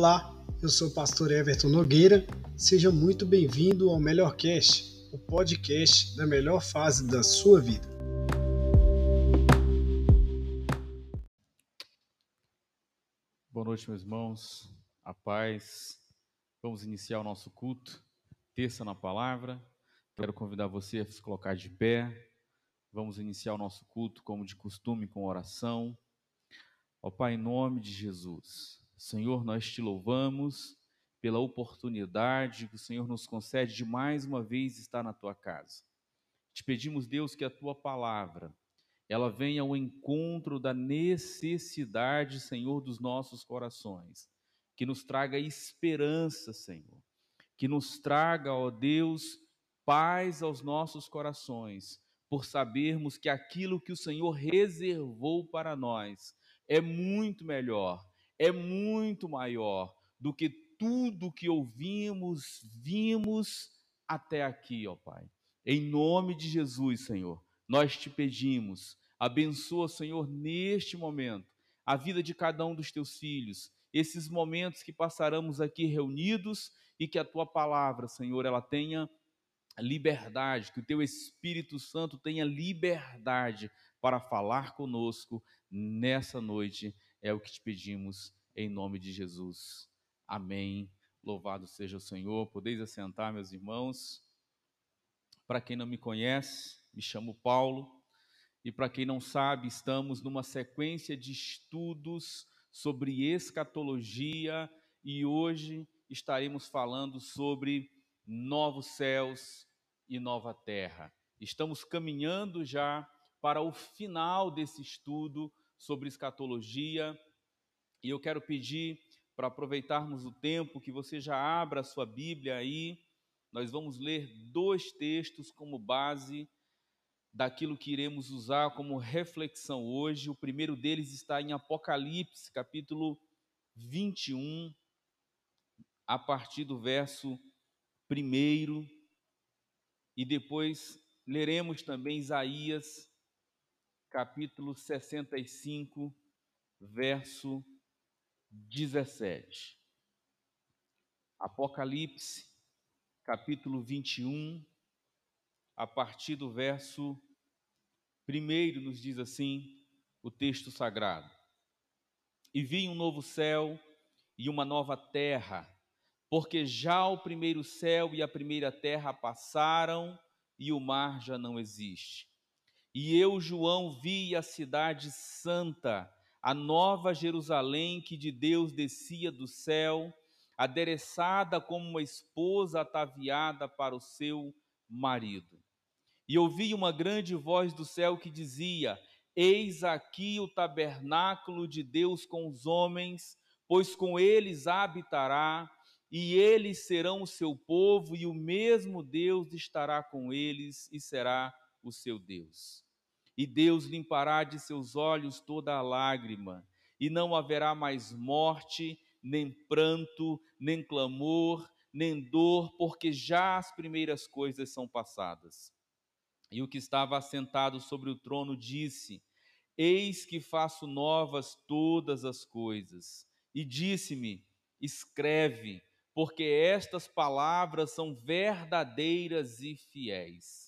Olá, eu sou o pastor Everton Nogueira. Seja muito bem-vindo ao Melhor Cast, o podcast da melhor fase da sua vida. Boa noite, meus irmãos. A paz. Vamos iniciar o nosso culto. Terça na palavra. Quero convidar você a se colocar de pé. Vamos iniciar o nosso culto como de costume com oração. Ó Pai, em nome de Jesus. Senhor, nós te louvamos pela oportunidade que o Senhor nos concede de mais uma vez estar na tua casa. Te pedimos, Deus, que a tua palavra ela venha ao encontro da necessidade, Senhor, dos nossos corações, que nos traga esperança, Senhor, que nos traga, ó Deus, paz aos nossos corações, por sabermos que aquilo que o Senhor reservou para nós é muito melhor é muito maior do que tudo que ouvimos, vimos até aqui, ó Pai. Em nome de Jesus, Senhor, nós te pedimos, abençoa, Senhor, neste momento, a vida de cada um dos teus filhos, esses momentos que passaremos aqui reunidos e que a tua palavra, Senhor, ela tenha liberdade, que o teu Espírito Santo tenha liberdade para falar conosco nessa noite é o que te pedimos em nome de Jesus. Amém. Louvado seja o Senhor. Podeis assentar, meus irmãos. Para quem não me conhece, me chamo Paulo. E para quem não sabe, estamos numa sequência de estudos sobre escatologia e hoje estaremos falando sobre novos céus e nova terra. Estamos caminhando já para o final desse estudo sobre escatologia. E eu quero pedir para aproveitarmos o tempo que você já abra a sua Bíblia aí. Nós vamos ler dois textos como base daquilo que iremos usar como reflexão hoje. O primeiro deles está em Apocalipse, capítulo 21, a partir do verso 1. E depois leremos também Isaías capítulo 65, verso 17. Apocalipse, capítulo 21, a partir do verso 1, nos diz assim o texto sagrado: E vi um novo céu e uma nova terra, porque já o primeiro céu e a primeira terra passaram e o mar já não existe. E eu, João, vi a cidade santa, a nova Jerusalém que de Deus descia do céu, adereçada como uma esposa ataviada para o seu marido. E ouvi uma grande voz do céu que dizia: Eis aqui o tabernáculo de Deus com os homens, pois com eles habitará, e eles serão o seu povo, e o mesmo Deus estará com eles e será o seu Deus e Deus limpará de seus olhos toda a lágrima, e não haverá mais morte, nem pranto, nem clamor, nem dor, porque já as primeiras coisas são passadas. E o que estava assentado sobre o trono disse: Eis que faço novas todas as coisas. E disse-me: Escreve, porque estas palavras são verdadeiras e fiéis.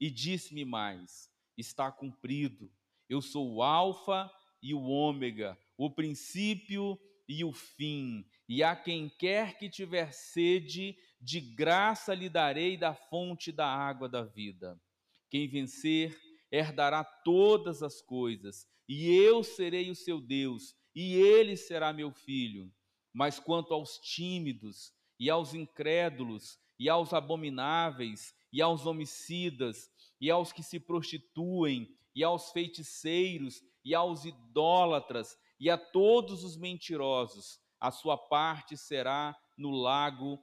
E disse-me mais: está cumprido. Eu sou o Alfa e o Ômega, o princípio e o fim. E a quem quer que tiver sede, de graça lhe darei da fonte da água da vida. Quem vencer, herdará todas as coisas, e eu serei o seu Deus, e ele será meu filho. Mas quanto aos tímidos, e aos incrédulos, e aos abomináveis, e aos homicidas, e aos que se prostituem, e aos feiticeiros, e aos idólatras, e a todos os mentirosos. A sua parte será no lago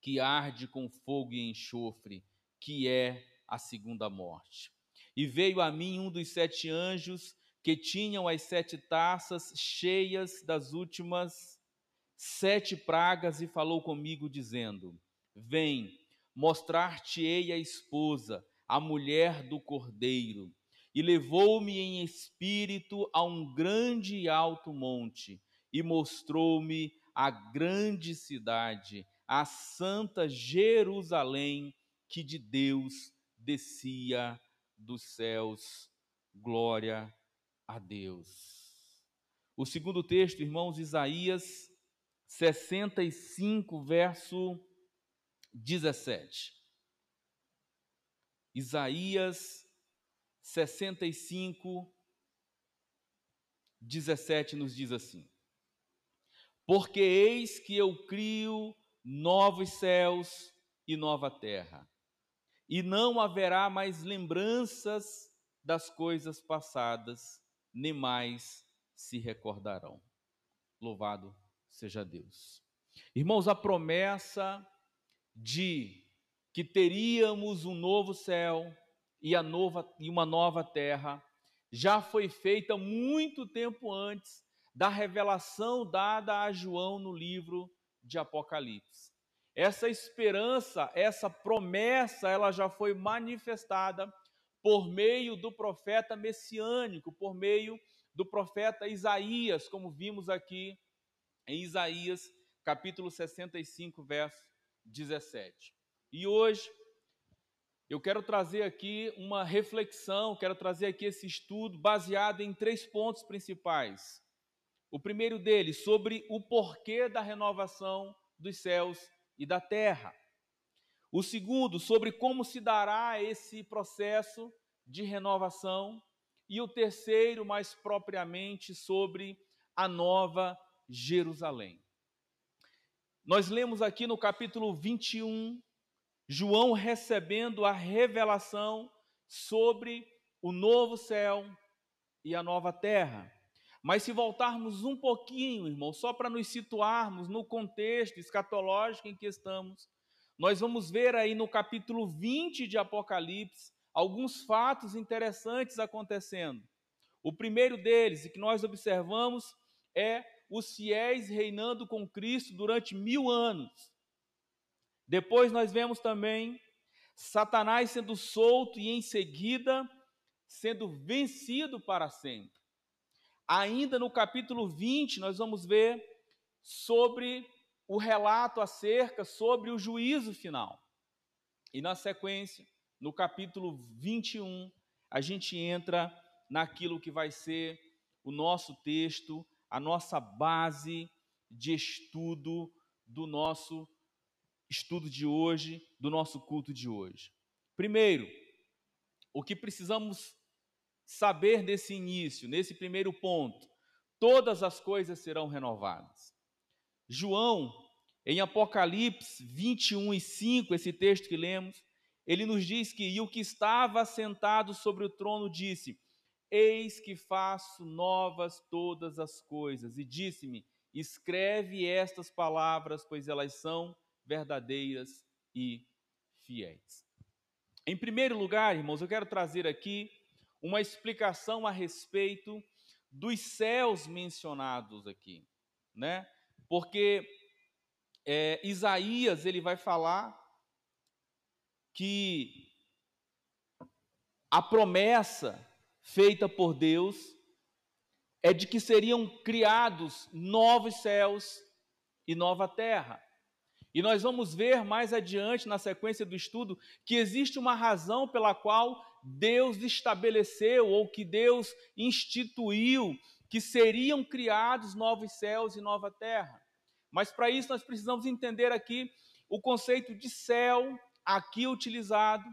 que arde com fogo e enxofre, que é a segunda morte. E veio a mim um dos sete anjos que tinham as sete taças cheias das últimas sete pragas, e falou comigo, dizendo: Vem, mostrar-te-ei a esposa a mulher do cordeiro, e levou-me em espírito a um grande e alto monte, e mostrou-me a grande cidade, a santa Jerusalém, que de Deus descia dos céus. Glória a Deus. O segundo texto, irmãos, Isaías 65, verso 17. Isaías 65, 17 nos diz assim: Porque eis que eu crio novos céus e nova terra, e não haverá mais lembranças das coisas passadas, nem mais se recordarão. Louvado seja Deus. Irmãos, a promessa de que teríamos um novo céu e, a nova, e uma nova terra já foi feita muito tempo antes da revelação dada a João no livro de Apocalipse. Essa esperança, essa promessa, ela já foi manifestada por meio do profeta messiânico, por meio do profeta Isaías, como vimos aqui em Isaías, capítulo 65, verso 17. E hoje eu quero trazer aqui uma reflexão, quero trazer aqui esse estudo baseado em três pontos principais. O primeiro deles, sobre o porquê da renovação dos céus e da terra. O segundo, sobre como se dará esse processo de renovação. E o terceiro, mais propriamente, sobre a nova Jerusalém. Nós lemos aqui no capítulo 21, João recebendo a revelação sobre o novo céu e a nova terra. Mas se voltarmos um pouquinho, irmão, só para nos situarmos no contexto escatológico em que estamos, nós vamos ver aí no capítulo 20 de Apocalipse alguns fatos interessantes acontecendo. O primeiro deles, e que nós observamos, é os fiéis reinando com Cristo durante mil anos. Depois nós vemos também Satanás sendo solto e em seguida sendo vencido para sempre. Ainda no capítulo 20, nós vamos ver sobre o relato acerca sobre o juízo final. E na sequência, no capítulo 21, a gente entra naquilo que vai ser o nosso texto a nossa base de estudo do nosso estudo de hoje, do nosso culto de hoje. Primeiro, o que precisamos saber nesse início, nesse primeiro ponto, todas as coisas serão renovadas. João, em Apocalipse 21 e 5, esse texto que lemos, ele nos diz que e o que estava sentado sobre o trono disse: Eis que faço novas todas as coisas. E disse-me: Escreve estas palavras, pois elas são verdadeiras e fiéis. Em primeiro lugar, irmãos, eu quero trazer aqui uma explicação a respeito dos céus mencionados aqui, né? Porque é, Isaías ele vai falar que a promessa feita por Deus é de que seriam criados novos céus e nova terra. E nós vamos ver mais adiante, na sequência do estudo, que existe uma razão pela qual Deus estabeleceu ou que Deus instituiu que seriam criados novos céus e nova terra. Mas para isso nós precisamos entender aqui o conceito de céu aqui utilizado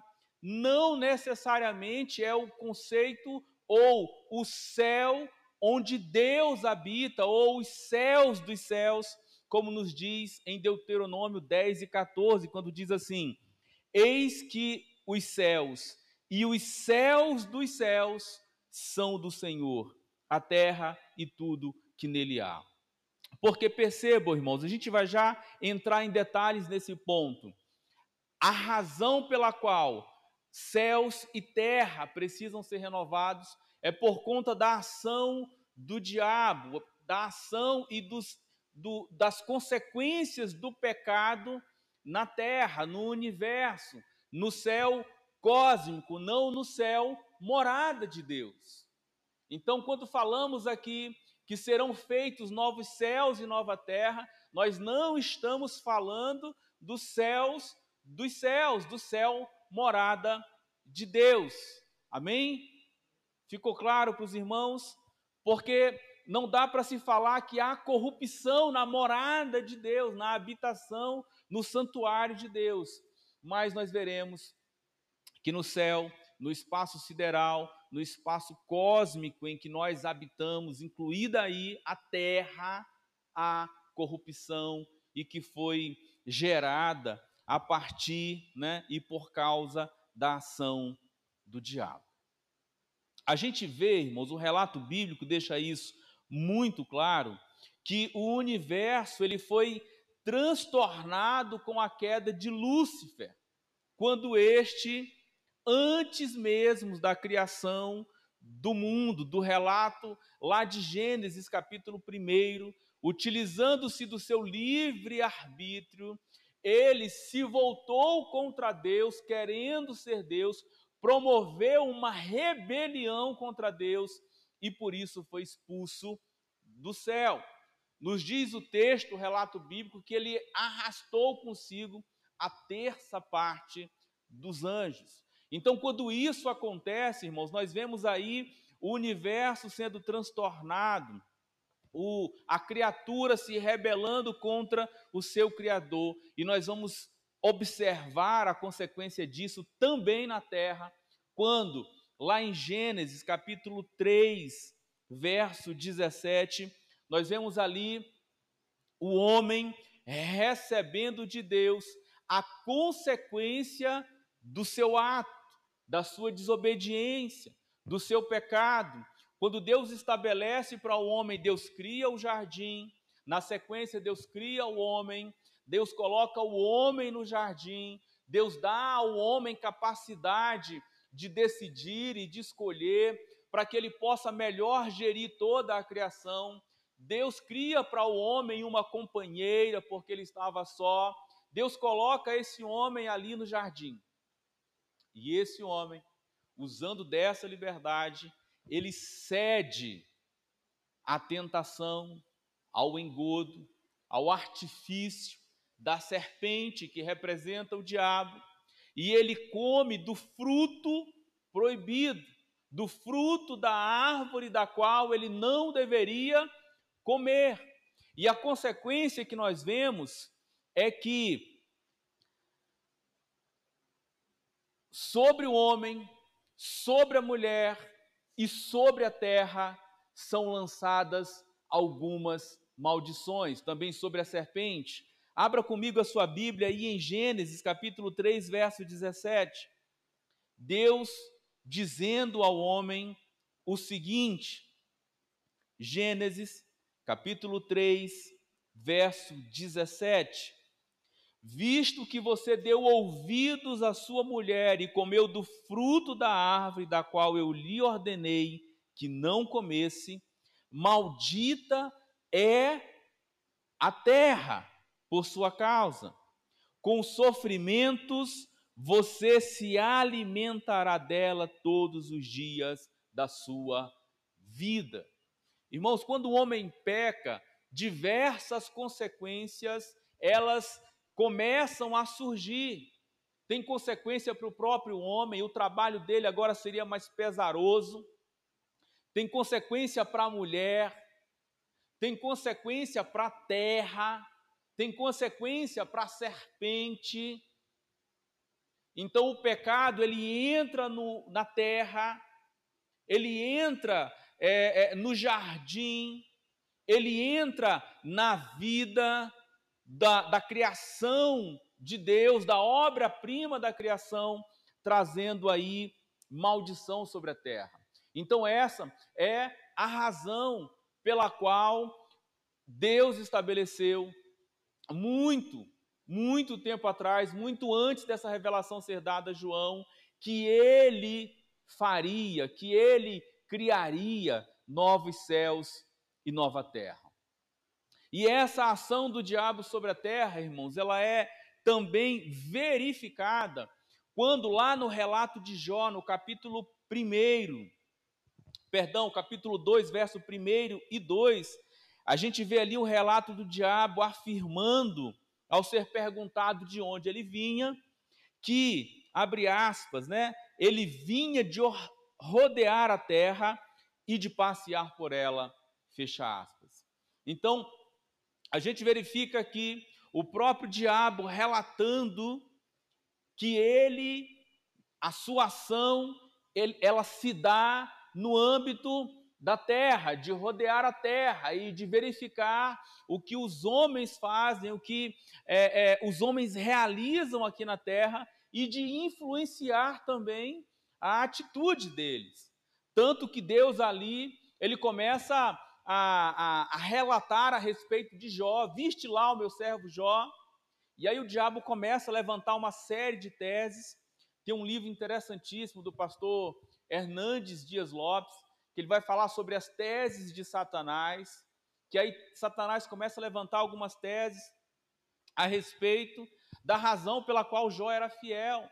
não necessariamente é o conceito ou o céu onde Deus habita, ou os céus dos céus, como nos diz em Deuteronômio 10 e 14, quando diz assim: Eis que os céus e os céus dos céus são do Senhor, a terra e tudo que nele há. Porque percebam, irmãos, a gente vai já entrar em detalhes nesse ponto. A razão pela qual céus e terra precisam ser renovados é por conta da ação do diabo, da ação e dos, do, das consequências do pecado na terra, no universo, no céu cósmico, não no céu morada de Deus. Então, quando falamos aqui que serão feitos novos céus e nova terra, nós não estamos falando dos céus, dos céus, do céu morada de Deus. Amém? Ficou claro para os irmãos? Porque não dá para se falar que há corrupção na morada de Deus, na habitação, no santuário de Deus. Mas nós veremos que no céu, no espaço sideral, no espaço cósmico em que nós habitamos, incluída aí a terra, a corrupção e que foi gerada a partir né, e por causa da ação do diabo. A gente vê, irmãos, o relato bíblico deixa isso muito claro, que o universo ele foi transtornado com a queda de Lúcifer, quando este, antes mesmo da criação do mundo, do relato lá de Gênesis capítulo 1, utilizando-se do seu livre arbítrio, ele se voltou contra Deus, querendo ser Deus, promoveu uma rebelião contra Deus e por isso foi expulso do céu. Nos diz o texto, o relato bíblico, que ele arrastou consigo a terça parte dos anjos. Então, quando isso acontece, irmãos, nós vemos aí o universo sendo transtornado, o, a criatura se rebelando contra o seu Criador, e nós vamos observar a consequência disso também na terra, quando lá em Gênesis capítulo 3, verso 17, nós vemos ali o homem recebendo de Deus a consequência do seu ato, da sua desobediência, do seu pecado. Quando Deus estabelece para o homem, Deus cria o jardim, na sequência, Deus cria o homem, Deus coloca o homem no jardim, Deus dá ao homem capacidade de decidir e de escolher, para que ele possa melhor gerir toda a criação. Deus cria para o homem uma companheira, porque ele estava só. Deus coloca esse homem ali no jardim. E esse homem, usando dessa liberdade, ele cede à tentação, ao engodo, ao artifício da serpente que representa o diabo e ele come do fruto proibido, do fruto da árvore da qual ele não deveria comer. E a consequência que nós vemos é que sobre o homem, sobre a mulher e sobre a terra são lançadas algumas maldições, também sobre a serpente. Abra comigo a sua Bíblia aí em Gênesis capítulo 3, verso 17. Deus dizendo ao homem o seguinte, Gênesis capítulo 3, verso 17: Visto que você deu ouvidos à sua mulher e comeu do fruto da árvore da qual eu lhe ordenei que não comesse, maldita é a terra por sua causa. Com sofrimentos você se alimentará dela todos os dias da sua vida. Irmãos, quando o homem peca, diversas consequências elas começam a surgir. Tem consequência para o próprio homem, o trabalho dele agora seria mais pesaroso. Tem consequência para a mulher, tem consequência para a terra, tem consequência para a serpente. Então o pecado ele entra no, na terra, ele entra é, é, no jardim, ele entra na vida da, da criação de Deus, da obra-prima da criação, trazendo aí maldição sobre a terra. Então, essa é a razão pela qual Deus estabeleceu muito, muito tempo atrás, muito antes dessa revelação ser dada a João, que ele faria, que ele criaria novos céus e nova terra. E essa ação do diabo sobre a terra, irmãos, ela é também verificada quando lá no relato de Jó, no capítulo 1, perdão, capítulo 2, verso 1 e 2, a gente vê ali o relato do diabo afirmando, ao ser perguntado de onde ele vinha, que, abre aspas, né, ele vinha de rodear a terra e de passear por ela, fecha aspas. Então, a gente verifica aqui o próprio diabo relatando que ele, a sua ação, ele, ela se dá no âmbito da terra, de rodear a terra e de verificar o que os homens fazem, o que é, é, os homens realizam aqui na terra e de influenciar também a atitude deles. Tanto que Deus ali, ele começa a, a, a relatar a respeito de Jó, viste lá o meu servo Jó, e aí o diabo começa a levantar uma série de teses. Tem um livro interessantíssimo do pastor Hernandes Dias Lopes, que ele vai falar sobre as teses de Satanás, que aí Satanás começa a levantar algumas teses a respeito da razão pela qual Jó era fiel.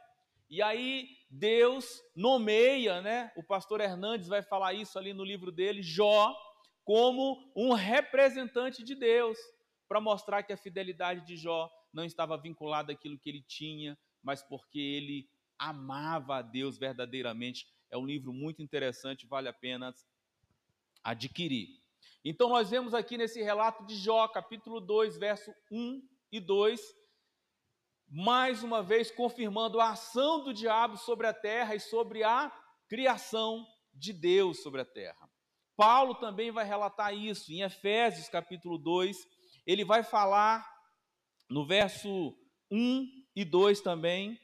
E aí Deus nomeia, né? O pastor Hernandes vai falar isso ali no livro dele, Jó, como um representante de Deus, para mostrar que a fidelidade de Jó não estava vinculada àquilo que ele tinha, mas porque ele amava a Deus verdadeiramente. É um livro muito interessante, vale a pena adquirir. Então, nós vemos aqui nesse relato de Jó, capítulo 2, verso 1 e 2, mais uma vez confirmando a ação do diabo sobre a terra e sobre a criação de Deus sobre a terra. Paulo também vai relatar isso em Efésios capítulo 2, ele vai falar no verso 1 e 2 também,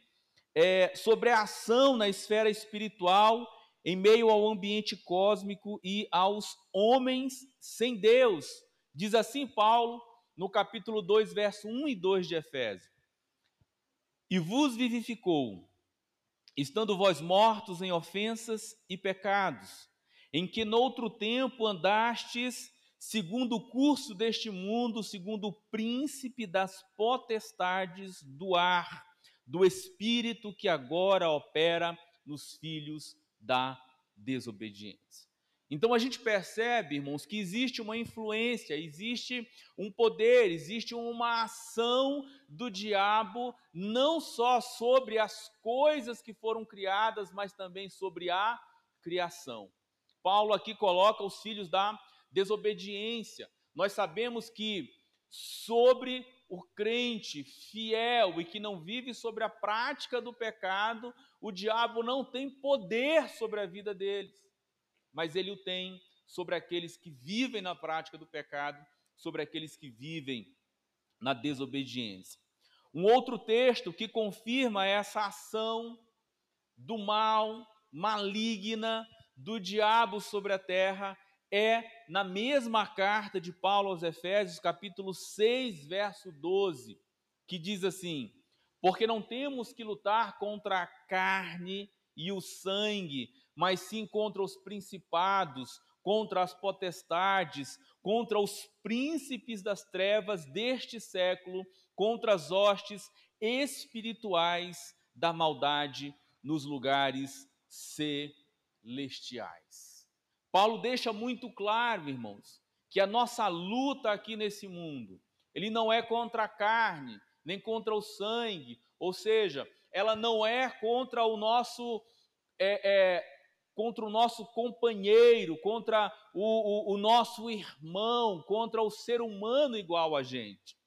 é, sobre a ação na esfera espiritual em meio ao ambiente cósmico e aos homens sem Deus. Diz assim Paulo no capítulo 2, verso 1 e 2 de Efésios: E vos vivificou, estando vós mortos em ofensas e pecados, em que noutro tempo andastes segundo o curso deste mundo, segundo o príncipe das potestades do ar, do espírito que agora opera nos filhos da desobediência. Então a gente percebe, irmãos, que existe uma influência, existe um poder, existe uma ação do diabo, não só sobre as coisas que foram criadas, mas também sobre a criação. Paulo aqui coloca os filhos da desobediência. Nós sabemos que sobre o crente fiel e que não vive sobre a prática do pecado, o diabo não tem poder sobre a vida deles, mas ele o tem sobre aqueles que vivem na prática do pecado, sobre aqueles que vivem na desobediência. Um outro texto que confirma essa ação do mal, maligna, do diabo sobre a terra é na mesma carta de Paulo aos Efésios, capítulo 6, verso 12, que diz assim: Porque não temos que lutar contra a carne e o sangue, mas sim contra os principados, contra as potestades, contra os príncipes das trevas deste século, contra as hostes espirituais da maldade nos lugares celestiais. Paulo deixa muito claro, irmãos, que a nossa luta aqui nesse mundo, ele não é contra a carne, nem contra o sangue, ou seja, ela não é contra o nosso é, é, contra o nosso companheiro, contra o, o, o nosso irmão, contra o ser humano igual a gente.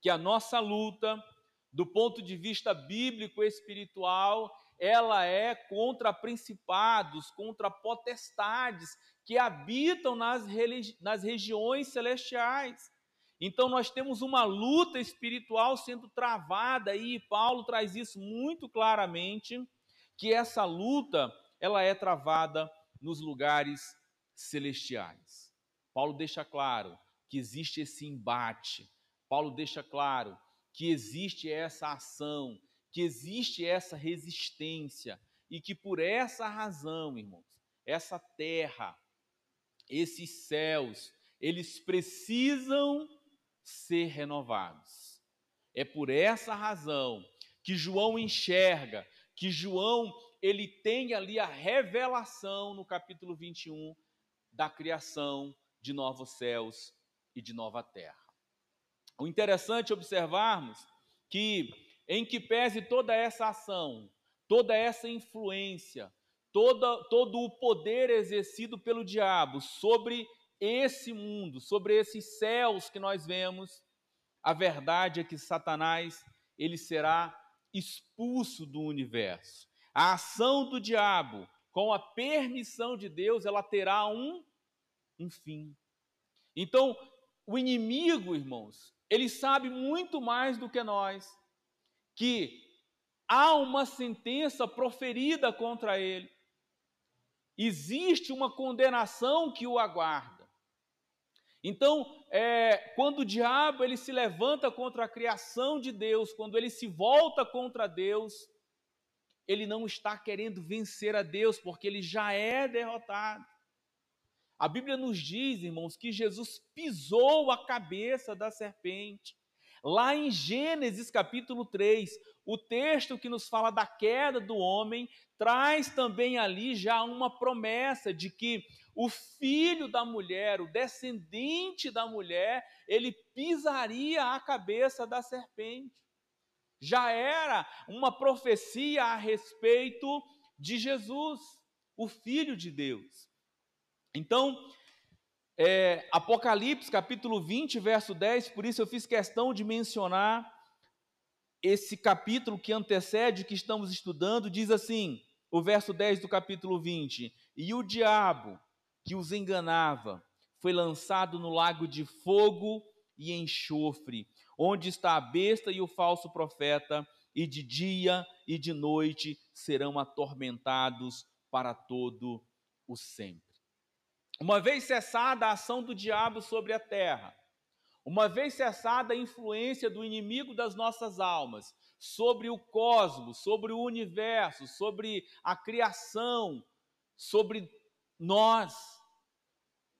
Que a nossa luta, do ponto de vista bíblico e espiritual, ela é contra principados, contra potestades que habitam nas, nas regiões celestiais. Então nós temos uma luta espiritual sendo travada e Paulo traz isso muito claramente, que essa luta, ela é travada nos lugares celestiais. Paulo deixa claro que existe esse embate. Paulo deixa claro que existe essa ação, que existe essa resistência e que por essa razão, irmãos, essa terra, esses céus, eles precisam ser renovados. É por essa razão que João enxerga, que João ele tem ali a revelação no capítulo 21 da criação de novos céus e de nova terra. O interessante é observarmos que, em que pese toda essa ação, toda essa influência, toda, todo o poder exercido pelo diabo sobre esse mundo, sobre esses céus que nós vemos, a verdade é que Satanás ele será expulso do universo. A ação do diabo, com a permissão de Deus, ela terá um, um fim. Então, o inimigo, irmãos, ele sabe muito mais do que nós, que há uma sentença proferida contra ele, existe uma condenação que o aguarda. Então, é, quando o diabo ele se levanta contra a criação de Deus, quando ele se volta contra Deus, ele não está querendo vencer a Deus, porque ele já é derrotado. A Bíblia nos diz, irmãos, que Jesus pisou a cabeça da serpente. Lá em Gênesis capítulo 3, o texto que nos fala da queda do homem traz também ali já uma promessa de que o filho da mulher, o descendente da mulher, ele pisaria a cabeça da serpente. Já era uma profecia a respeito de Jesus, o filho de Deus. Então, é, Apocalipse capítulo 20, verso 10, por isso eu fiz questão de mencionar esse capítulo que antecede que estamos estudando, diz assim: o verso 10 do capítulo 20: E o diabo que os enganava foi lançado no lago de fogo e enxofre, onde está a besta e o falso profeta, e de dia e de noite serão atormentados para todo o sempre. Uma vez cessada a ação do diabo sobre a terra, uma vez cessada a influência do inimigo das nossas almas sobre o cosmos, sobre o universo, sobre a criação, sobre nós,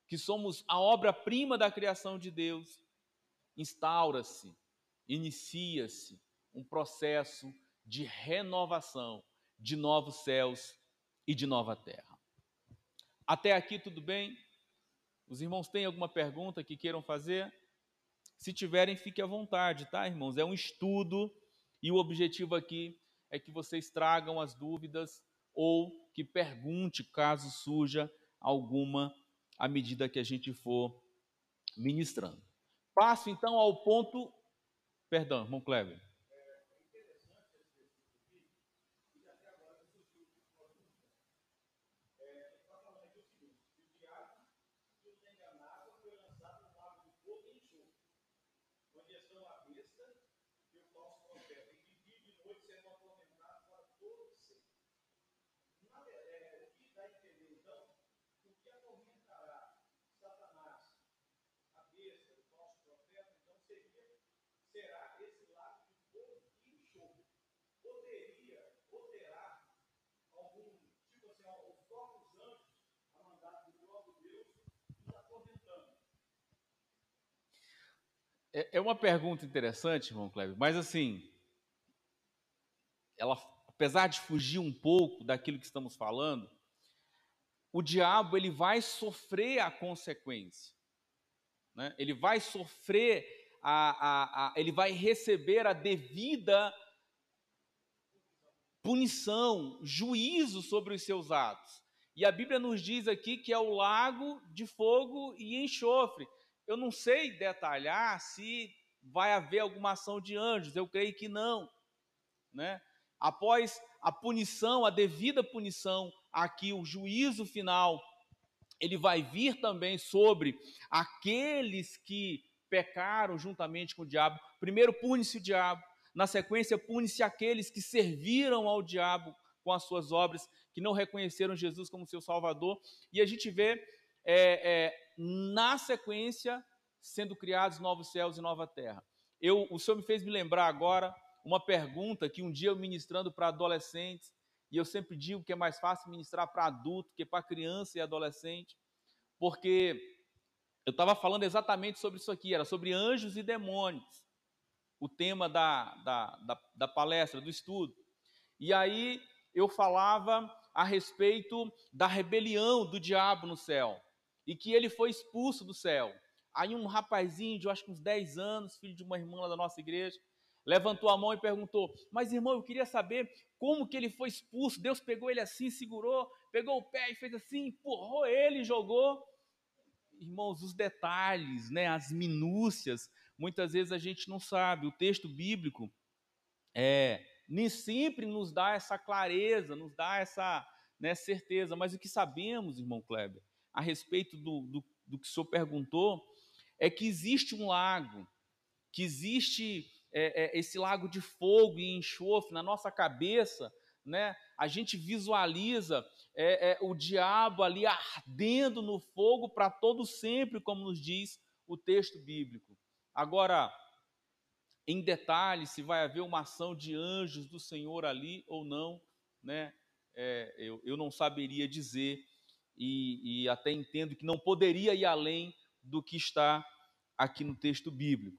que somos a obra-prima da criação de Deus, instaura-se, inicia-se um processo de renovação de novos céus e de nova terra. Até aqui tudo bem? Os irmãos têm alguma pergunta que queiram fazer? Se tiverem, fique à vontade, tá, irmãos? É um estudo e o objetivo aqui é que vocês tragam as dúvidas ou que pergunte caso surja alguma à medida que a gente for ministrando. Passo então ao ponto. Perdão, irmão Kleber. É, é uma pergunta interessante, irmão Kleber, mas assim, ela, apesar de fugir um pouco daquilo que estamos falando, o diabo ele vai sofrer a consequência, né? ele vai sofrer, a, a, a, ele vai receber a devida punição, juízo sobre os seus atos. E a Bíblia nos diz aqui que é o lago de fogo e enxofre. Eu não sei detalhar se vai haver alguma ação de anjos, eu creio que não. Né? Após a punição, a devida punição, aqui o juízo final, ele vai vir também sobre aqueles que pecaram juntamente com o diabo. Primeiro pune-se o diabo, na sequência pune-se aqueles que serviram ao diabo com as suas obras, que não reconheceram Jesus como seu Salvador. E a gente vê é, é, na sequência, sendo criados novos céus e nova terra. Eu, o Senhor me fez me lembrar agora uma pergunta que um dia eu ministrando para adolescentes, e eu sempre digo que é mais fácil ministrar para adulto que para criança e adolescente, porque eu estava falando exatamente sobre isso aqui, era sobre anjos e demônios, o tema da, da, da, da palestra, do estudo. E aí eu falava a respeito da rebelião do diabo no céu e que ele foi expulso do céu. Aí um rapazinho de, eu acho que uns 10 anos, filho de uma irmã lá da nossa igreja, levantou a mão e perguntou: Mas irmão, eu queria saber como que ele foi expulso. Deus pegou ele assim, segurou, pegou o pé e fez assim, empurrou ele e jogou. Irmãos, os detalhes, né, as minúcias, muitas vezes a gente não sabe. O texto bíblico é, nem sempre nos dá essa clareza, nos dá essa né, certeza. Mas o que sabemos, irmão Kleber, a respeito do, do, do que o senhor perguntou, é que existe um lago, que existe é, é, esse lago de fogo e enxofre na nossa cabeça, né? A gente visualiza é, é o diabo ali ardendo no fogo para todo sempre, como nos diz o texto bíblico. Agora, em detalhe, se vai haver uma ação de anjos do Senhor ali ou não, né? É, eu, eu não saberia dizer e, e até entendo que não poderia ir além do que está aqui no texto bíblico.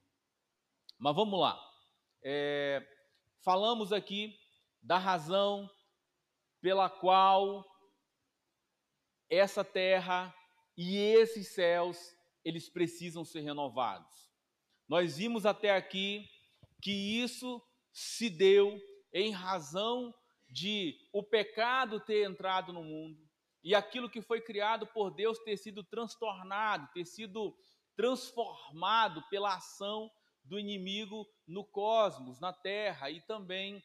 Mas vamos lá. É, falamos aqui da razão pela qual essa terra e esses céus eles precisam ser renovados. Nós vimos até aqui que isso se deu em razão de o pecado ter entrado no mundo e aquilo que foi criado por Deus ter sido transtornado, ter sido transformado pela ação do inimigo no cosmos, na terra e também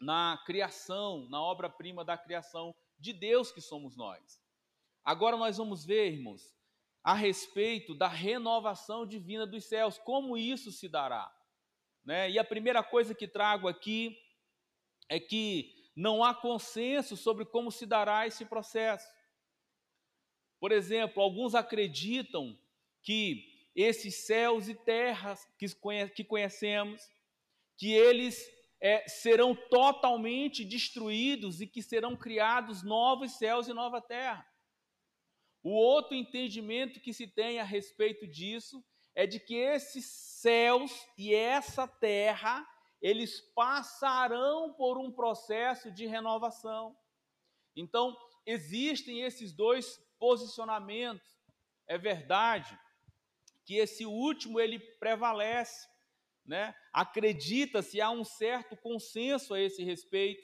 na criação, na obra-prima da criação de Deus que somos nós. Agora nós vamos ver, irmãos, a respeito da renovação divina dos céus, como isso se dará. Né? E a primeira coisa que trago aqui é que não há consenso sobre como se dará esse processo. Por exemplo, alguns acreditam que esses céus e terras que conhecemos, que eles é, serão totalmente destruídos e que serão criados novos céus e nova terra. O outro entendimento que se tem a respeito disso é de que esses céus e essa terra, eles passarão por um processo de renovação. Então, existem esses dois posicionamentos. É verdade que esse último ele prevalece, né? Acredita-se há um certo consenso a esse respeito.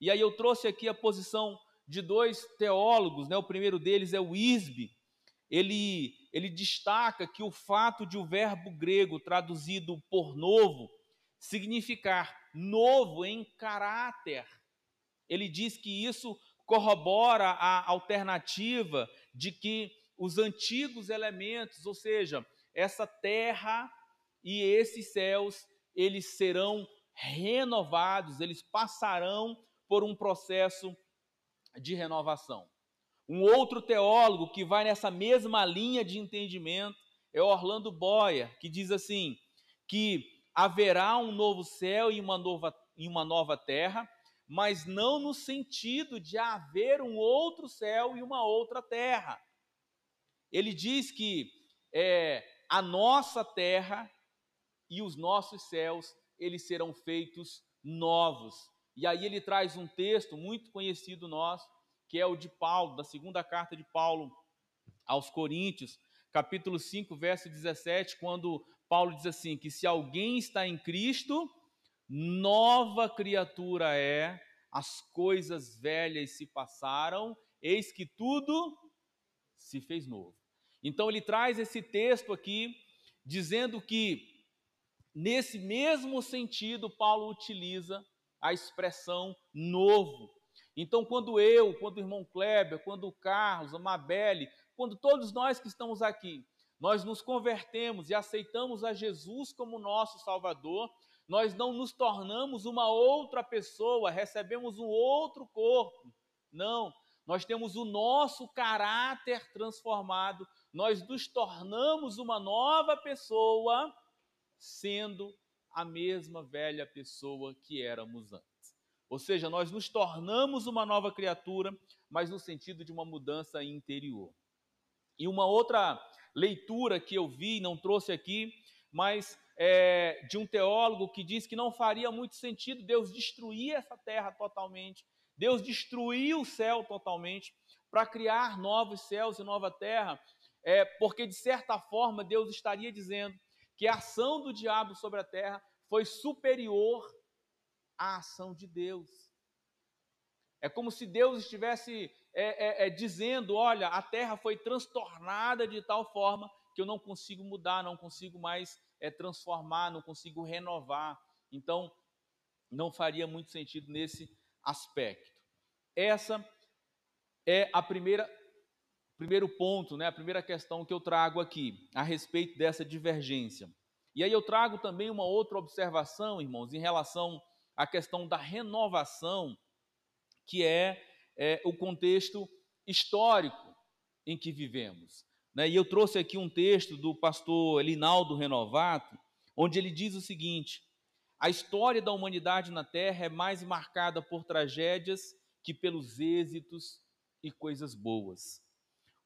E aí eu trouxe aqui a posição de dois teólogos, né? O primeiro deles é o Isbe. Ele ele destaca que o fato de o verbo grego traduzido por novo significar novo em caráter. Ele diz que isso corrobora a alternativa de que os antigos elementos, ou seja, essa terra e esses céus, eles serão renovados, eles passarão por um processo de renovação. Um outro teólogo que vai nessa mesma linha de entendimento é Orlando Boyer, que diz assim: que haverá um novo céu e uma nova, e uma nova terra, mas não no sentido de haver um outro céu e uma outra terra. Ele diz que é, a nossa terra e os nossos céus, eles serão feitos novos. E aí ele traz um texto muito conhecido nosso, que é o de Paulo, da segunda carta de Paulo aos Coríntios, capítulo 5, verso 17, quando Paulo diz assim: que se alguém está em Cristo, nova criatura é, as coisas velhas se passaram, eis que tudo se fez novo. Então ele traz esse texto aqui, dizendo que, nesse mesmo sentido, Paulo utiliza a expressão novo. Então, quando eu, quando o irmão Kleber, quando o Carlos, a Mabelle, quando todos nós que estamos aqui, nós nos convertemos e aceitamos a Jesus como nosso Salvador, nós não nos tornamos uma outra pessoa, recebemos um outro corpo. Não, nós temos o nosso caráter transformado, nós nos tornamos uma nova pessoa, sendo a mesma velha pessoa que éramos antes. Ou seja, nós nos tornamos uma nova criatura, mas no sentido de uma mudança interior. E uma outra leitura que eu vi, não trouxe aqui, mas é, de um teólogo que diz que não faria muito sentido Deus destruir essa terra totalmente, Deus destruiu o céu totalmente para criar novos céus e nova terra, é, porque de certa forma Deus estaria dizendo que a ação do diabo sobre a terra foi superior à ação de Deus. É como se Deus estivesse é, é, é, dizendo: olha, a terra foi transtornada de tal forma que eu não consigo mudar, não consigo mais é, transformar, não consigo renovar. Então, não faria muito sentido nesse aspecto. Essa é a primeira primeiro ponto, né, a primeira questão que eu trago aqui a respeito dessa divergência. E aí eu trago também uma outra observação, irmãos, em relação à questão da renovação, que é, é o contexto histórico em que vivemos. Né? E eu trouxe aqui um texto do pastor Elinaldo Renovato, onde ele diz o seguinte: a história da humanidade na Terra é mais marcada por tragédias que pelos êxitos e coisas boas.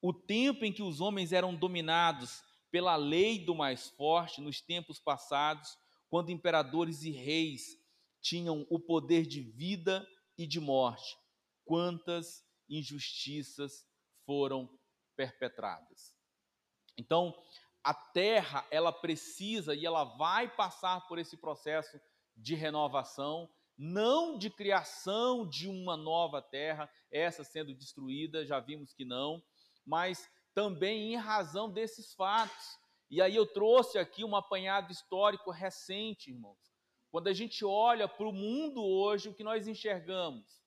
O tempo em que os homens eram dominados pela lei do mais forte nos tempos passados, quando imperadores e reis tinham o poder de vida e de morte, quantas injustiças foram perpetradas. Então, a terra, ela precisa e ela vai passar por esse processo de renovação, não de criação de uma nova terra, essa sendo destruída, já vimos que não, mas também em razão desses fatos. E aí eu trouxe aqui um apanhado histórico recente, irmãos. Quando a gente olha para o mundo hoje, o que nós enxergamos?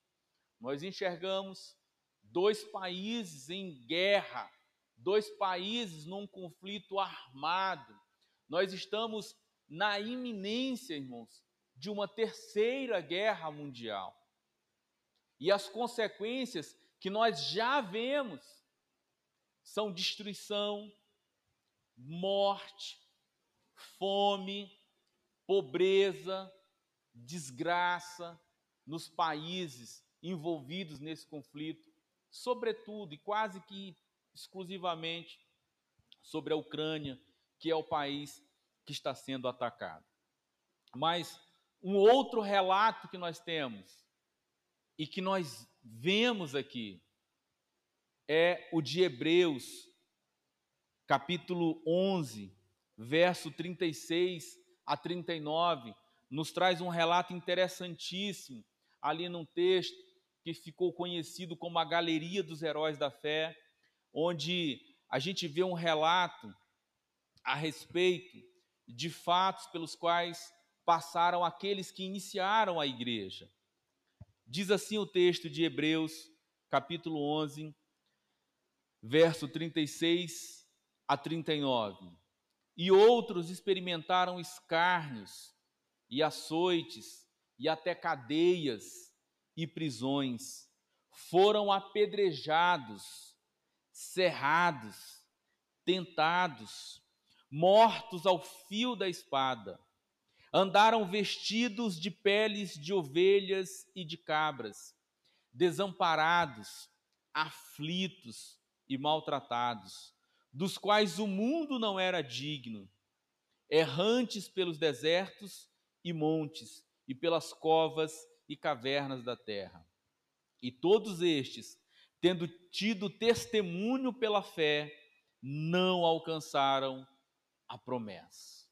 Nós enxergamos dois países em guerra, dois países num conflito armado. Nós estamos na iminência, irmãos, de uma terceira guerra mundial. E as consequências que nós já vemos são destruição, morte, fome, pobreza, desgraça nos países envolvidos nesse conflito, sobretudo e quase que exclusivamente sobre a Ucrânia, que é o país que está sendo atacado. Mas um outro relato que nós temos e que nós vemos aqui é o de Hebreus, capítulo 11, verso 36 a 39, nos traz um relato interessantíssimo ali num texto que ficou conhecido como a Galeria dos Heróis da Fé, onde a gente vê um relato a respeito de fatos pelos quais passaram aqueles que iniciaram a igreja. Diz assim o texto de Hebreus, capítulo 11, verso 36 a 39. E outros experimentaram escárnios e açoites e até cadeias e prisões. Foram apedrejados, cerrados, tentados, mortos ao fio da espada Andaram vestidos de peles de ovelhas e de cabras, desamparados, aflitos e maltratados, dos quais o mundo não era digno, errantes pelos desertos e montes e pelas covas e cavernas da terra. E todos estes, tendo tido testemunho pela fé, não alcançaram a promessa.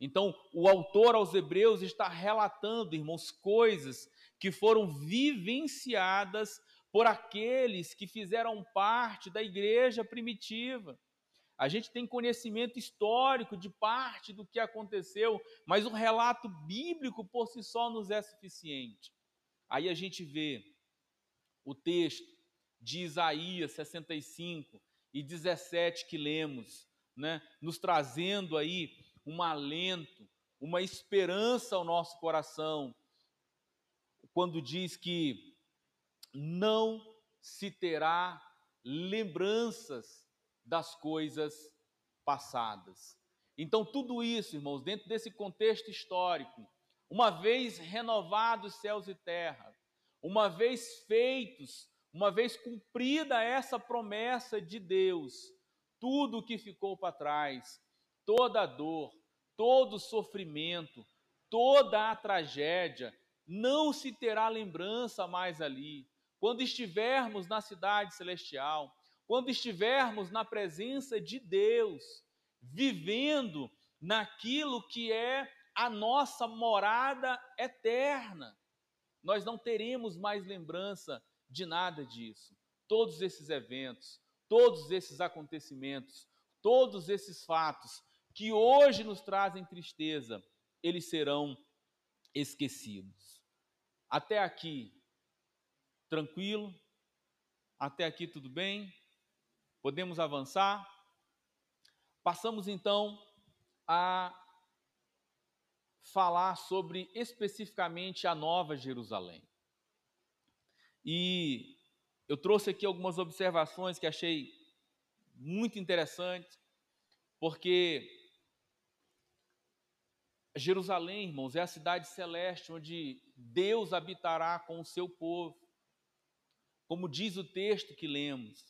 Então, o autor aos Hebreus está relatando, irmãos, coisas que foram vivenciadas por aqueles que fizeram parte da igreja primitiva. A gente tem conhecimento histórico de parte do que aconteceu, mas o relato bíblico por si só nos é suficiente. Aí a gente vê o texto de Isaías 65 e 17 que lemos, né, nos trazendo aí um alento, uma esperança ao nosso coração, quando diz que não se terá lembranças das coisas passadas. Então, tudo isso, irmãos, dentro desse contexto histórico, uma vez renovados céus e terra, uma vez feitos, uma vez cumprida essa promessa de Deus, tudo o que ficou para trás, toda a dor, todo o sofrimento, toda a tragédia, não se terá lembrança mais ali. quando estivermos na cidade celestial, quando estivermos na presença de Deus, vivendo naquilo que é a nossa morada eterna, nós não teremos mais lembrança de nada disso. Todos esses eventos, todos esses acontecimentos, todos esses fatos que hoje nos trazem tristeza, eles serão esquecidos. Até aqui, Tranquilo? Até aqui tudo bem? Podemos avançar? Passamos então a falar sobre especificamente a Nova Jerusalém. E eu trouxe aqui algumas observações que achei muito interessantes, porque Jerusalém, irmãos, é a cidade celeste onde Deus habitará com o seu povo como diz o texto que lemos.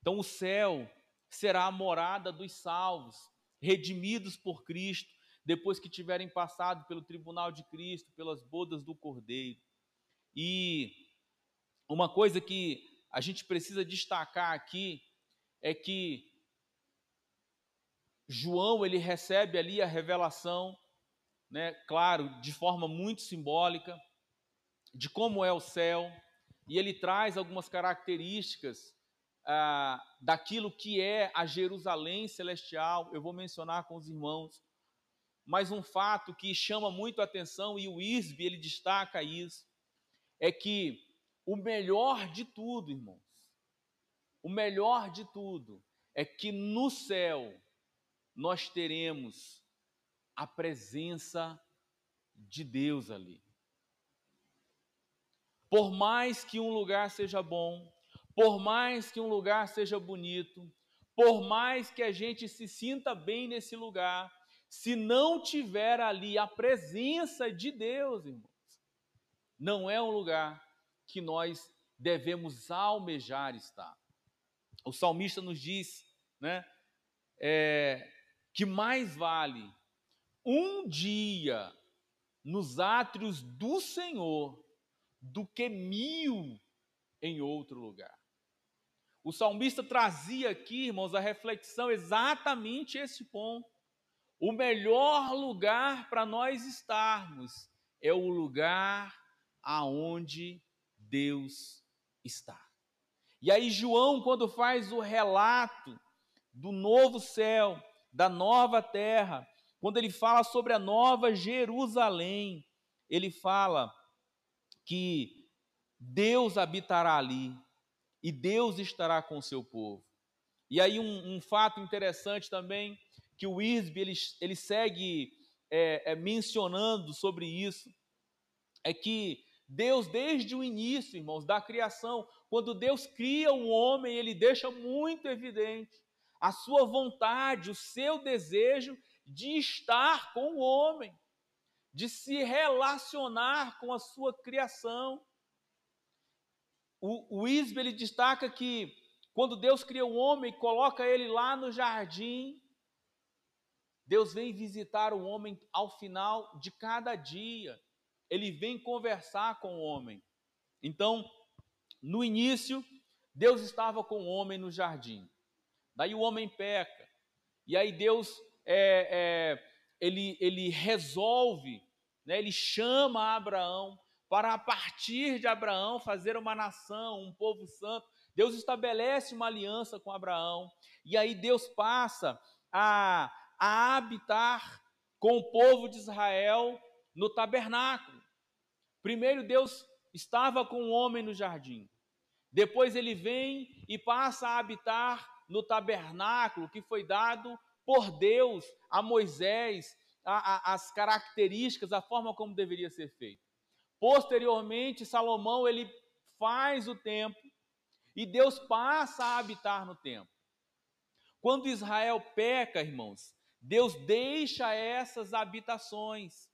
Então, o céu será a morada dos salvos, redimidos por Cristo, depois que tiverem passado pelo tribunal de Cristo, pelas bodas do Cordeiro. E uma coisa que a gente precisa destacar aqui é que João ele recebe ali a revelação, né, claro, de forma muito simbólica, de como é o céu, e ele traz algumas características ah, daquilo que é a Jerusalém celestial. Eu vou mencionar com os irmãos. Mas um fato que chama muito a atenção, e o ISB ele destaca isso, é que o melhor de tudo, irmãos, o melhor de tudo é que no céu nós teremos a presença de Deus ali. Por mais que um lugar seja bom, por mais que um lugar seja bonito, por mais que a gente se sinta bem nesse lugar, se não tiver ali a presença de Deus, irmãos, não é um lugar que nós devemos almejar estar. O salmista nos diz, né, é, que mais vale um dia nos átrios do Senhor do que mil em outro lugar. O salmista trazia aqui, irmãos, a reflexão exatamente esse ponto. O melhor lugar para nós estarmos é o lugar aonde Deus está. E aí João, quando faz o relato do novo céu, da nova terra, quando ele fala sobre a nova Jerusalém, ele fala que Deus habitará ali e Deus estará com o seu povo. E aí um, um fato interessante também, que o ISB ele, ele segue é, é, mencionando sobre isso, é que Deus, desde o início, irmãos, da criação, quando Deus cria o homem, ele deixa muito evidente a sua vontade, o seu desejo de estar com o homem de se relacionar com a sua criação. O, o Isbe, ele destaca que quando Deus cria o homem coloca ele lá no jardim, Deus vem visitar o homem ao final de cada dia. Ele vem conversar com o homem. Então, no início, Deus estava com o homem no jardim. Daí o homem peca. E aí Deus é, é, ele, ele resolve, né, ele chama Abraão para, a partir de Abraão, fazer uma nação, um povo santo. Deus estabelece uma aliança com Abraão, e aí Deus passa a, a habitar com o povo de Israel no tabernáculo. Primeiro, Deus estava com o homem no jardim. Depois ele vem e passa a habitar no tabernáculo que foi dado por Deus a Moisés a, a, as características, a forma como deveria ser feito. Posteriormente, Salomão ele faz o templo e Deus passa a habitar no templo. Quando Israel peca, irmãos, Deus deixa essas habitações.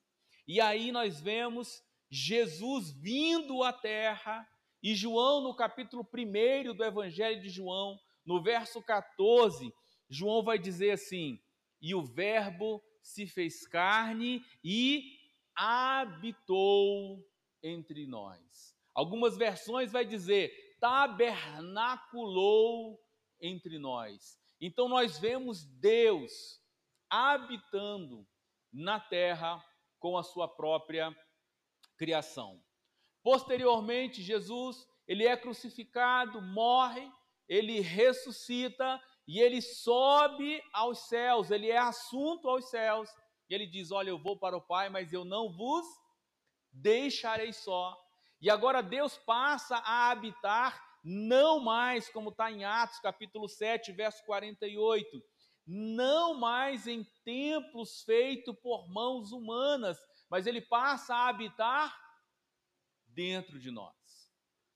E aí nós vemos Jesus vindo à terra, e João, no capítulo 1 do Evangelho de João, no verso 14, João vai dizer assim: E o Verbo se fez carne e habitou entre nós. Algumas versões vai dizer tabernaculou entre nós. Então nós vemos Deus habitando na terra com a sua própria criação. Posteriormente, Jesus, ele é crucificado, morre, ele ressuscita e ele sobe aos céus, ele é assunto aos céus. E ele diz: "Olha, eu vou para o Pai, mas eu não vos deixarei só". E agora Deus passa a habitar não mais como está em Atos capítulo 7, verso 48, não mais em templos feitos por mãos humanas, mas ele passa a habitar dentro de nós.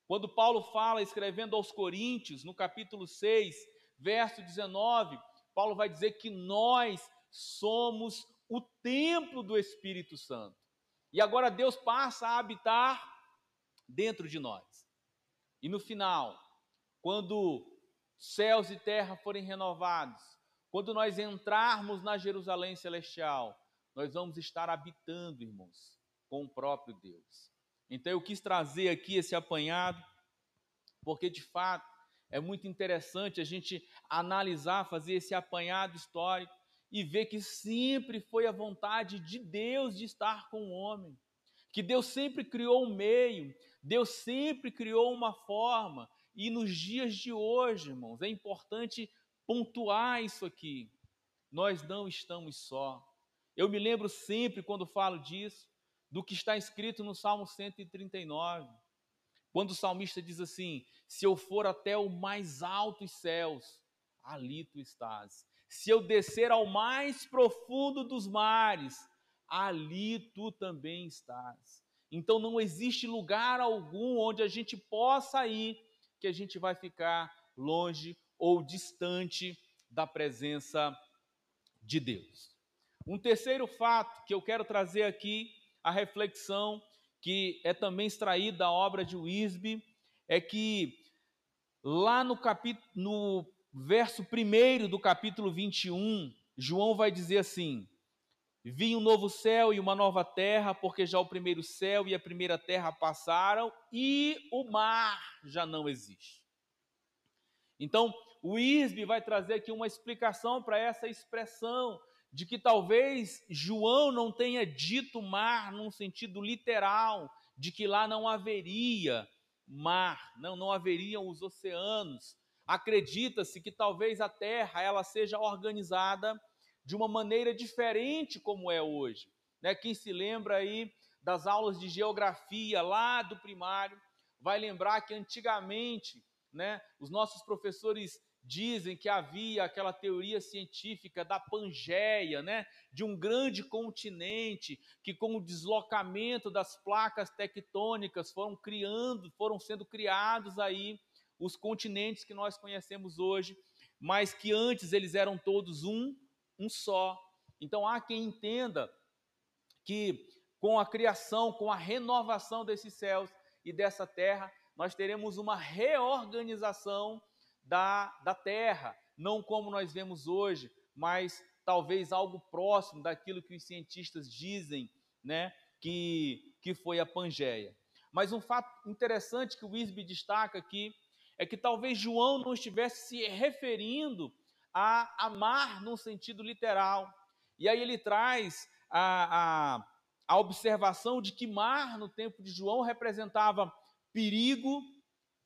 Quando Paulo fala, escrevendo aos Coríntios, no capítulo 6, verso 19, Paulo vai dizer que nós somos o templo do Espírito Santo. E agora Deus passa a habitar dentro de nós. E no final, quando céus e terra forem renovados, quando nós entrarmos na Jerusalém celestial, nós vamos estar habitando, irmãos, com o próprio Deus. Então eu quis trazer aqui esse apanhado, porque de fato é muito interessante a gente analisar, fazer esse apanhado histórico e ver que sempre foi a vontade de Deus de estar com o homem, que Deus sempre criou um meio, Deus sempre criou uma forma, e nos dias de hoje, irmãos, é importante pontuar isso aqui. Nós não estamos só. Eu me lembro sempre, quando falo disso, do que está escrito no Salmo 139, quando o salmista diz assim: Se eu for até o mais altos céus, ali tu estás. Se eu descer ao mais profundo dos mares, ali tu também estás. Então não existe lugar algum onde a gente possa ir que a gente vai ficar longe ou distante da presença de Deus. Um terceiro fato que eu quero trazer aqui a reflexão que é também extraída da obra de Wisby, é que lá no, capítulo, no verso 1 do capítulo 21, João vai dizer assim: Vi um novo céu e uma nova terra, porque já o primeiro céu e a primeira terra passaram e o mar já não existe. Então, o Isbe vai trazer aqui uma explicação para essa expressão de que talvez João não tenha dito mar num sentido literal, de que lá não haveria mar, não, não haveriam os oceanos. Acredita-se que talvez a terra ela seja organizada de uma maneira diferente como é hoje. Né? Quem se lembra aí das aulas de geografia lá do primário, vai lembrar que antigamente, né, os nossos professores dizem que havia aquela teoria científica da Pangeia, né, de um grande continente que com o deslocamento das placas tectônicas foram criando, foram sendo criados aí os continentes que nós conhecemos hoje, mas que antes eles eram todos um, um só. Então há quem entenda que com a criação, com a renovação desses céus e dessa terra, nós teremos uma reorganização da, da terra, não como nós vemos hoje, mas talvez algo próximo daquilo que os cientistas dizem, né, que, que foi a Pangeia. Mas um fato interessante que o Wisby destaca aqui é que talvez João não estivesse se referindo a amar no sentido literal. E aí ele traz a, a, a observação de que mar no tempo de João representava perigo,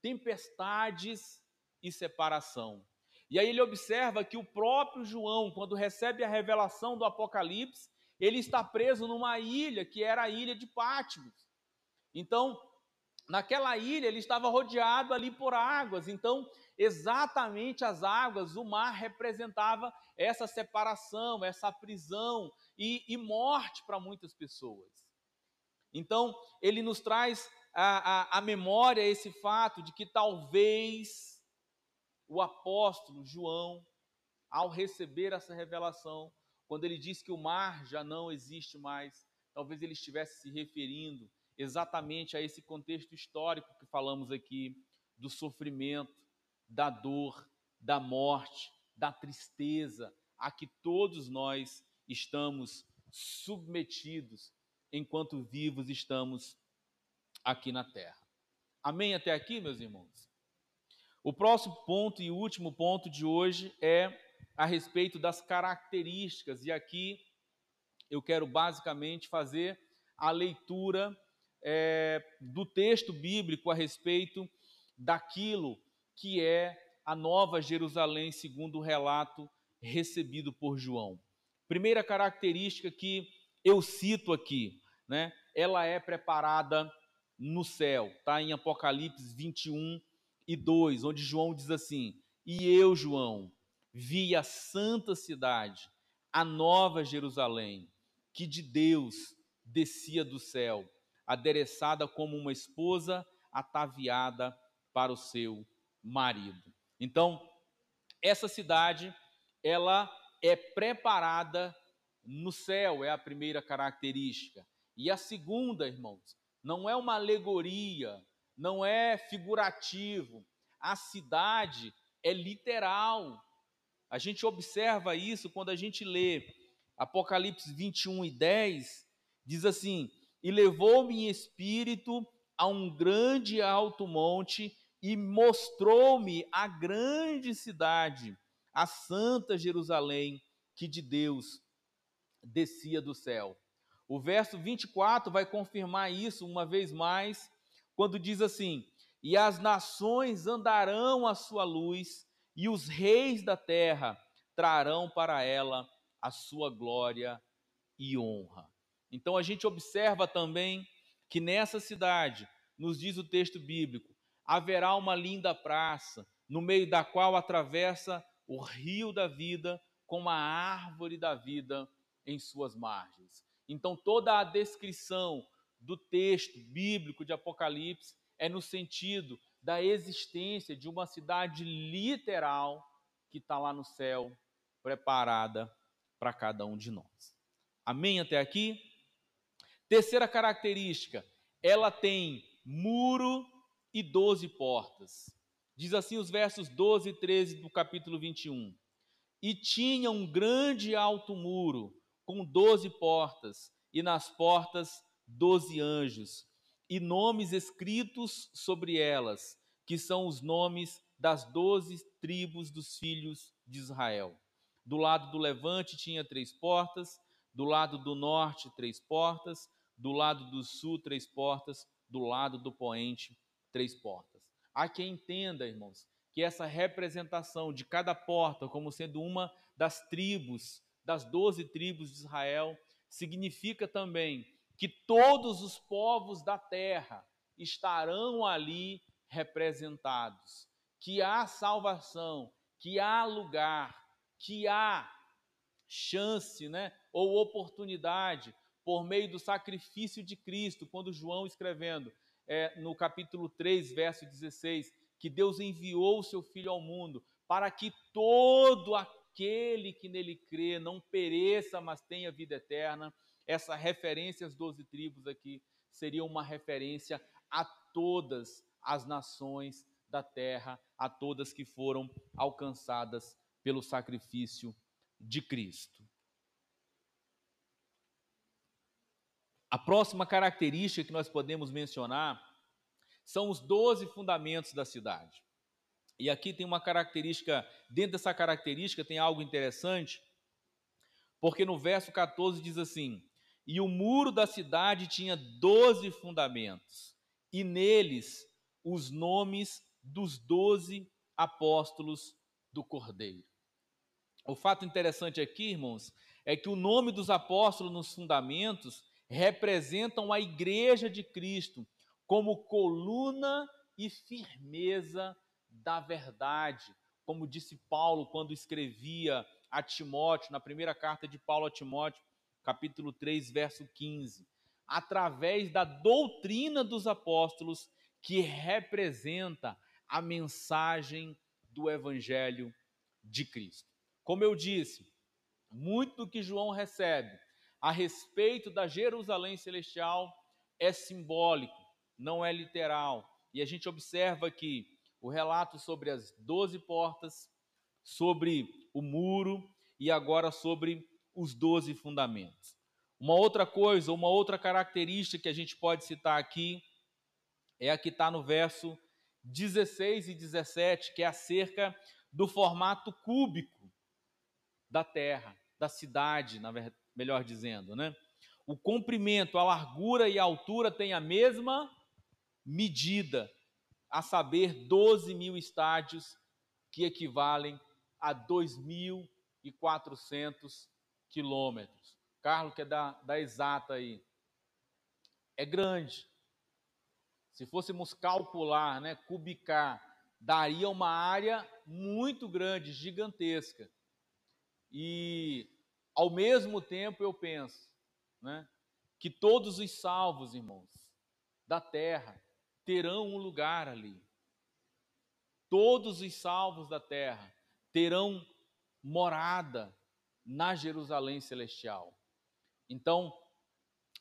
tempestades e separação. E aí ele observa que o próprio João, quando recebe a revelação do Apocalipse, ele está preso numa ilha que era a ilha de Patmos. Então, naquela ilha ele estava rodeado ali por águas. Então, exatamente as águas, o mar representava essa separação, essa prisão e, e morte para muitas pessoas. Então, ele nos traz a, a, a memória esse fato de que talvez o apóstolo João, ao receber essa revelação, quando ele diz que o mar já não existe mais, talvez ele estivesse se referindo exatamente a esse contexto histórico que falamos aqui, do sofrimento, da dor, da morte, da tristeza, a que todos nós estamos submetidos enquanto vivos estamos aqui na terra. Amém até aqui, meus irmãos? O próximo ponto e último ponto de hoje é a respeito das características, e aqui eu quero basicamente fazer a leitura é, do texto bíblico a respeito daquilo que é a Nova Jerusalém, segundo o relato recebido por João. Primeira característica que eu cito aqui, né? Ela é preparada no céu, tá? Em Apocalipse 21 e 2, onde João diz assim: "E eu, João, vi a santa cidade, a nova Jerusalém, que de Deus descia do céu, adereçada como uma esposa ataviada para o seu marido. Então, essa cidade, ela é preparada no céu, é a primeira característica. E a segunda, irmãos, não é uma alegoria, não é figurativo. A cidade é literal. A gente observa isso quando a gente lê Apocalipse 21 e 10, diz assim: E levou-me em espírito a um grande alto monte e mostrou-me a grande cidade, a santa Jerusalém, que de Deus descia do céu. O verso 24 vai confirmar isso uma vez mais, quando diz assim: E as nações andarão à sua luz, e os reis da terra trarão para ela a sua glória e honra. Então a gente observa também que nessa cidade, nos diz o texto bíblico, haverá uma linda praça, no meio da qual atravessa o rio da vida, com a árvore da vida em suas margens. Então toda a descrição do texto bíblico de Apocalipse é no sentido da existência de uma cidade literal que está lá no céu, preparada para cada um de nós. Amém até aqui? Terceira característica, ela tem muro e doze portas. Diz assim os versos 12 e 13 do capítulo 21. E tinha um grande alto muro, com doze portas, e nas portas doze anjos, e nomes escritos sobre elas, que são os nomes das doze tribos dos filhos de Israel. Do lado do levante tinha três portas, do lado do norte, três portas, do lado do sul, três portas, do lado do poente, três portas. Há quem entenda, irmãos, que essa representação de cada porta como sendo uma das tribos, das doze tribos de Israel, significa também que todos os povos da terra estarão ali representados, que há salvação, que há lugar, que há chance, né, ou oportunidade por meio do sacrifício de Cristo, quando João escrevendo é, no capítulo 3, verso 16, que Deus enviou o seu Filho ao mundo para que todo aquele que nele crê não pereça, mas tenha vida eterna essa referência às doze tribos aqui seria uma referência a todas as nações da terra, a todas que foram alcançadas pelo sacrifício de Cristo. A próxima característica que nós podemos mencionar são os doze fundamentos da cidade. E aqui tem uma característica, dentro dessa característica tem algo interessante, porque no verso 14 diz assim: e o muro da cidade tinha doze fundamentos, e neles os nomes dos doze apóstolos do Cordeiro. O fato interessante aqui, irmãos, é que o nome dos apóstolos nos fundamentos representam a igreja de Cristo como coluna e firmeza da verdade, como disse Paulo quando escrevia a Timóteo, na primeira carta de Paulo a Timóteo, capítulo 3, verso 15, através da doutrina dos apóstolos que representa a mensagem do evangelho de Cristo. Como eu disse, muito do que João recebe a respeito da Jerusalém celestial é simbólico, não é literal. E a gente observa aqui o relato sobre as doze portas, sobre o muro e agora sobre os doze fundamentos. Uma outra coisa, uma outra característica que a gente pode citar aqui é a que está no verso 16 e 17, que é acerca do formato cúbico da terra, da cidade, melhor dizendo, né? O comprimento, a largura e a altura têm a mesma medida, a saber, 12 mil estádios, que equivalem a 2.400 quilômetros. Carlos quer dar, dar exata aí. É grande. Se fôssemos calcular, né, cubicar, daria uma área muito grande, gigantesca. E, ao mesmo tempo, eu penso né, que todos os salvos, irmãos, da terra, terão um lugar ali. Todos os salvos da terra terão morada na Jerusalém celestial. Então,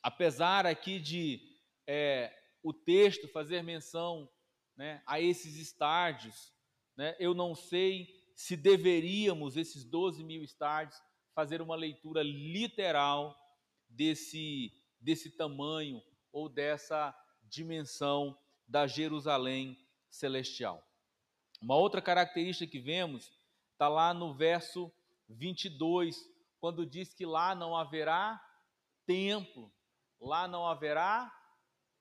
apesar aqui de é, o texto fazer menção né, a esses estádios, né, eu não sei se deveríamos, esses 12 mil estádios, fazer uma leitura literal desse, desse tamanho ou dessa dimensão da Jerusalém celestial. Uma outra característica que vemos está lá no verso 22, quando diz que lá não haverá templo, lá não haverá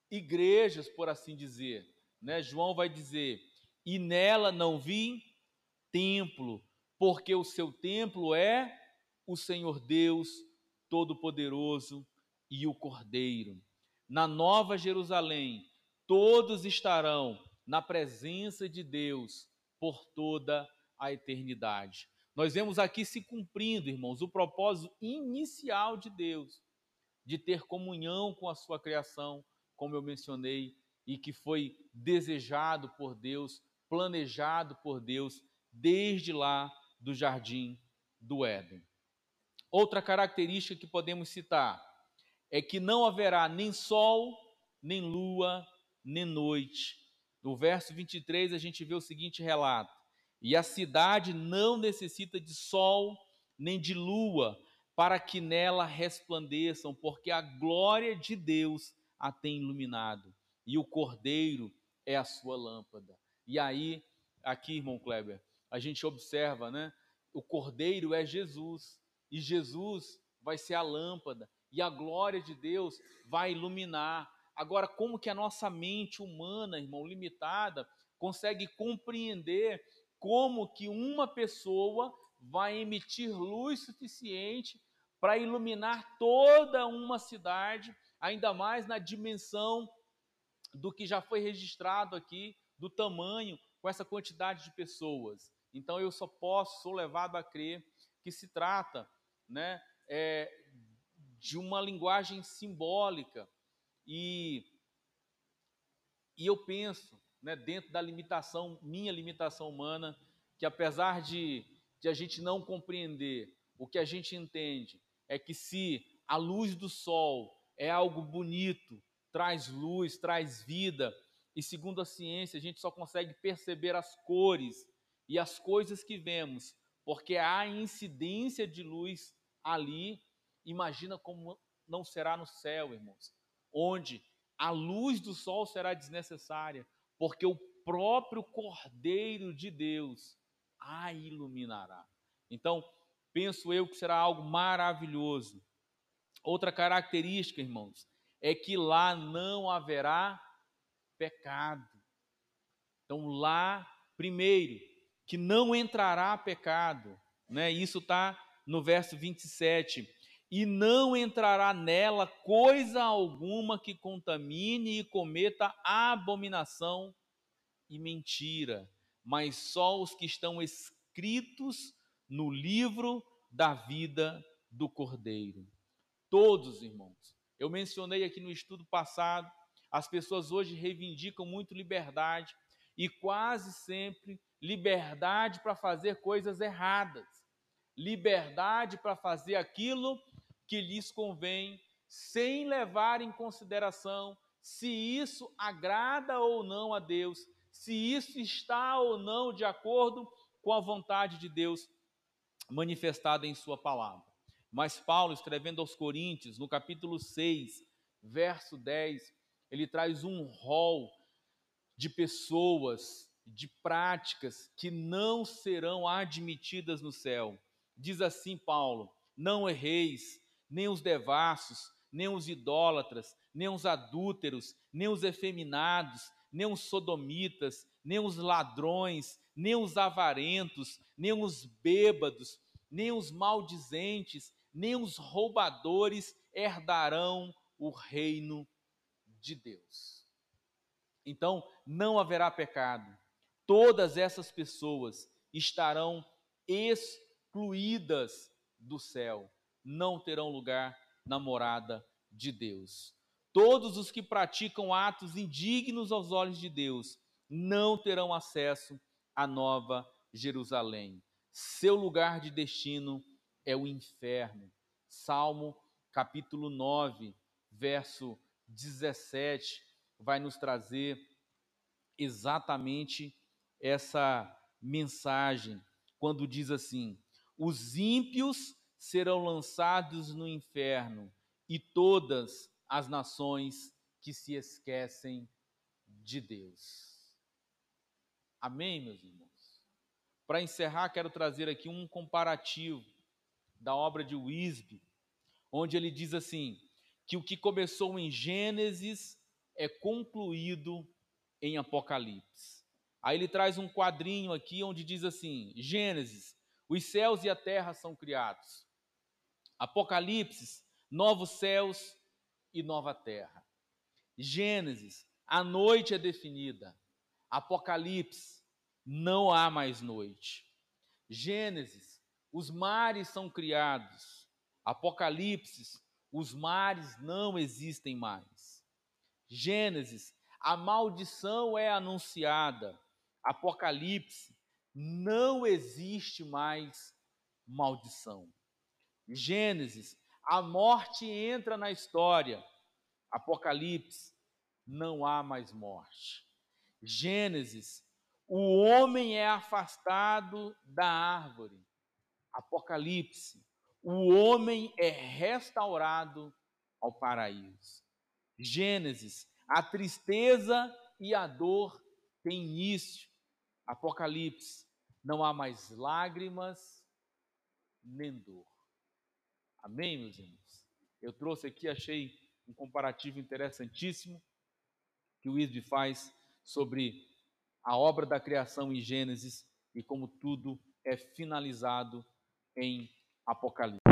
igrejas, por assim dizer. Né? João vai dizer: e nela não vi templo, porque o seu templo é o Senhor Deus Todo-Poderoso e o Cordeiro. Na Nova Jerusalém, todos estarão na presença de Deus por toda a eternidade. Nós vemos aqui se cumprindo, irmãos, o propósito inicial de Deus, de ter comunhão com a sua criação, como eu mencionei, e que foi desejado por Deus, planejado por Deus desde lá do jardim do Éden. Outra característica que podemos citar é que não haverá nem sol, nem lua, nem noite. No verso 23 a gente vê o seguinte relato: E a cidade não necessita de sol nem de lua para que nela resplandeçam, porque a glória de Deus a tem iluminado, e o cordeiro é a sua lâmpada. E aí, aqui, irmão Kleber, a gente observa, né? O cordeiro é Jesus, e Jesus vai ser a lâmpada, e a glória de Deus vai iluminar. Agora, como que a nossa mente humana, irmão, limitada, consegue compreender como que uma pessoa vai emitir luz suficiente para iluminar toda uma cidade, ainda mais na dimensão do que já foi registrado aqui, do tamanho, com essa quantidade de pessoas. Então eu só posso, sou levado a crer que se trata né, é, de uma linguagem simbólica. E, e eu penso, né, dentro da limitação, minha limitação humana, que apesar de, de a gente não compreender o que a gente entende, é que se a luz do sol é algo bonito, traz luz, traz vida, e segundo a ciência, a gente só consegue perceber as cores e as coisas que vemos, porque há incidência de luz ali. Imagina como não será no céu, irmãos, onde a luz do sol será desnecessária, porque o próprio Cordeiro de Deus a iluminará. Então, penso eu que será algo maravilhoso. Outra característica, irmãos, é que lá não haverá pecado. Então, lá, primeiro, que não entrará pecado, né? Isso está no verso 27. E não entrará nela coisa alguma que contamine e cometa abominação e mentira, mas só os que estão escritos no livro da vida do Cordeiro. Todos, irmãos. Eu mencionei aqui no estudo passado, as pessoas hoje reivindicam muito liberdade e quase sempre liberdade para fazer coisas erradas, liberdade para fazer aquilo que lhes convém, sem levar em consideração se isso agrada ou não a Deus, se isso está ou não de acordo com a vontade de Deus manifestada em Sua palavra. Mas Paulo, escrevendo aos Coríntios, no capítulo 6, verso 10, ele traz um rol de pessoas, de práticas que não serão admitidas no céu. Diz assim Paulo: Não erreis, nem os devassos, nem os idólatras, nem os adúlteros, nem os efeminados, nem os sodomitas, nem os ladrões, nem os avarentos, nem os bêbados, nem os maldizentes, nem os roubadores herdarão o reino de Deus. Então, não haverá pecado. Todas essas pessoas estarão excluídas do céu, não terão lugar na morada de Deus. Todos os que praticam atos indignos aos olhos de Deus não terão acesso à nova Jerusalém. Seu lugar de destino é o inferno. Salmo capítulo 9, verso 17, vai nos trazer exatamente essa mensagem, quando diz assim: Os ímpios serão lançados no inferno, e todas as nações que se esquecem de Deus. Amém, meus irmãos? Para encerrar, quero trazer aqui um comparativo da obra de Wisby, onde ele diz assim: que o que começou em Gênesis é concluído em Apocalipse. Aí ele traz um quadrinho aqui onde diz assim: Gênesis, os céus e a terra são criados. Apocalipse, novos céus e nova terra. Gênesis, a noite é definida. Apocalipse, não há mais noite. Gênesis, os mares são criados. Apocalipse, os mares não existem mais. Gênesis, a maldição é anunciada. Apocalipse, não existe mais maldição. Gênesis, a morte entra na história. Apocalipse, não há mais morte. Gênesis, o homem é afastado da árvore. Apocalipse, o homem é restaurado ao paraíso. Gênesis, a tristeza e a dor têm início. Apocalipse, não há mais lágrimas nem dor. Amém, meus irmãos? Eu trouxe aqui, achei um comparativo interessantíssimo que o Wisby faz sobre a obra da criação em Gênesis e como tudo é finalizado em Apocalipse.